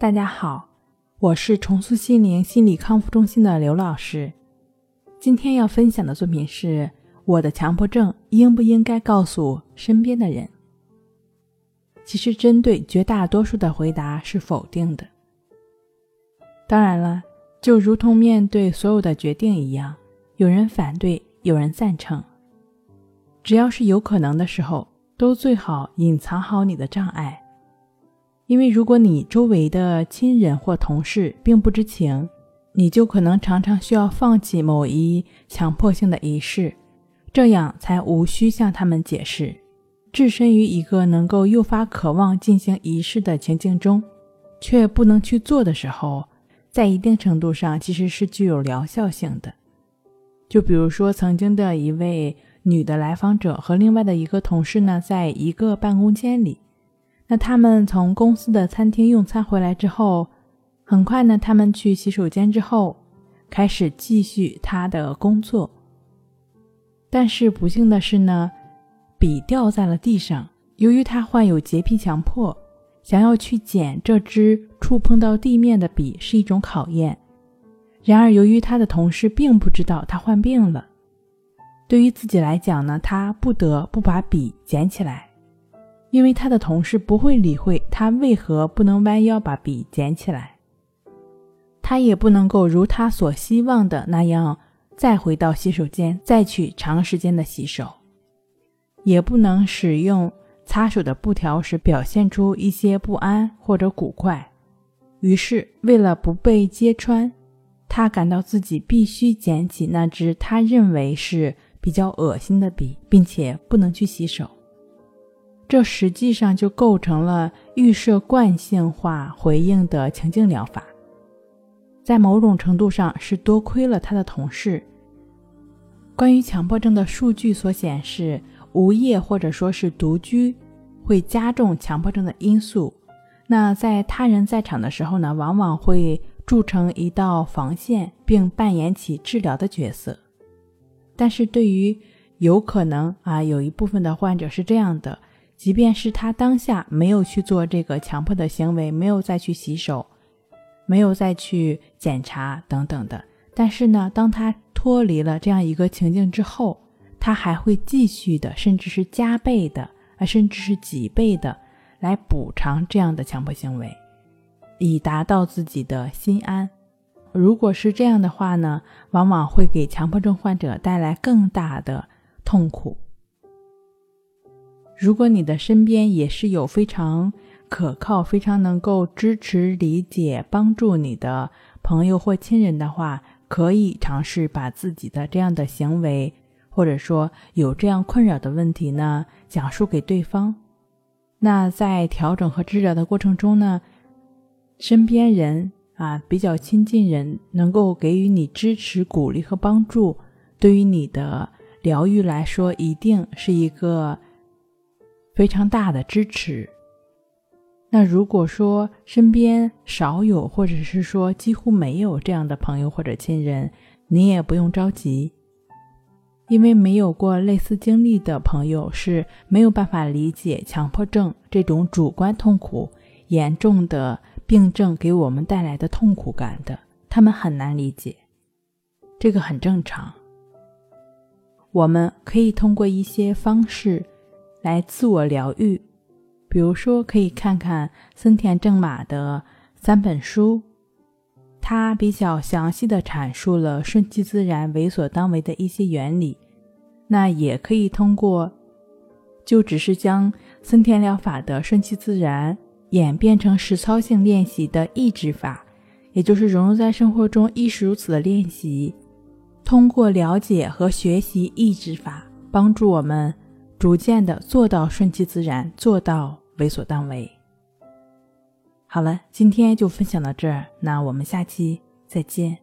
大家好，我是重塑心灵心理康复中心的刘老师。今天要分享的作品是《我的强迫症应不应该告诉身边的人》。其实，针对绝大多数的回答是否定的。当然了，就如同面对所有的决定一样，有人反对，有人赞成。只要是有可能的时候，都最好隐藏好你的障碍。因为如果你周围的亲人或同事并不知情，你就可能常常需要放弃某一强迫性的仪式，这样才无需向他们解释。置身于一个能够诱发渴望进行仪式的情境中，却不能去做的时候，在一定程度上其实是具有疗效性的。就比如说，曾经的一位女的来访者和另外的一个同事呢，在一个办公间里。那他们从公司的餐厅用餐回来之后，很快呢，他们去洗手间之后，开始继续他的工作。但是不幸的是呢，笔掉在了地上。由于他患有洁癖强迫，想要去捡这支触碰到地面的笔是一种考验。然而，由于他的同事并不知道他患病了，对于自己来讲呢，他不得不把笔捡起来。因为他的同事不会理会他为何不能弯腰把笔捡起来，他也不能够如他所希望的那样再回到洗手间再去长时间的洗手，也不能使用擦手的布条时表现出一些不安或者古怪。于是，为了不被揭穿，他感到自己必须捡起那支他认为是比较恶心的笔，并且不能去洗手。这实际上就构成了预设惯性化回应的情境疗法，在某种程度上是多亏了他的同事。关于强迫症的数据所显示，无业或者说是独居会加重强迫症的因素。那在他人在场的时候呢，往往会筑成一道防线，并扮演起治疗的角色。但是对于有可能啊，有一部分的患者是这样的。即便是他当下没有去做这个强迫的行为，没有再去洗手，没有再去检查等等的，但是呢，当他脱离了这样一个情境之后，他还会继续的，甚至是加倍的，啊，甚至是几倍的来补偿这样的强迫行为，以达到自己的心安。如果是这样的话呢，往往会给强迫症患者带来更大的痛苦。如果你的身边也是有非常可靠、非常能够支持、理解、帮助你的朋友或亲人的话，可以尝试把自己的这样的行为，或者说有这样困扰的问题呢，讲述给对方。那在调整和治疗的过程中呢，身边人啊，比较亲近人能够给予你支持、鼓励和帮助，对于你的疗愈来说，一定是一个。非常大的支持。那如果说身边少有，或者是说几乎没有这样的朋友或者亲人，你也不用着急，因为没有过类似经历的朋友是没有办法理解强迫症这种主观痛苦严重的病症给我们带来的痛苦感的，他们很难理解，这个很正常。我们可以通过一些方式。来自我疗愈，比如说可以看看森田正马的三本书，他比较详细的阐述了顺其自然、为所当为的一些原理。那也可以通过，就只是将森田疗法的顺其自然演变成实操性练习的抑制法，也就是融入在生活中亦是如此的练习。通过了解和学习抑制法，帮助我们。逐渐的做到顺其自然，做到为所当为。好了，今天就分享到这儿，那我们下期再见。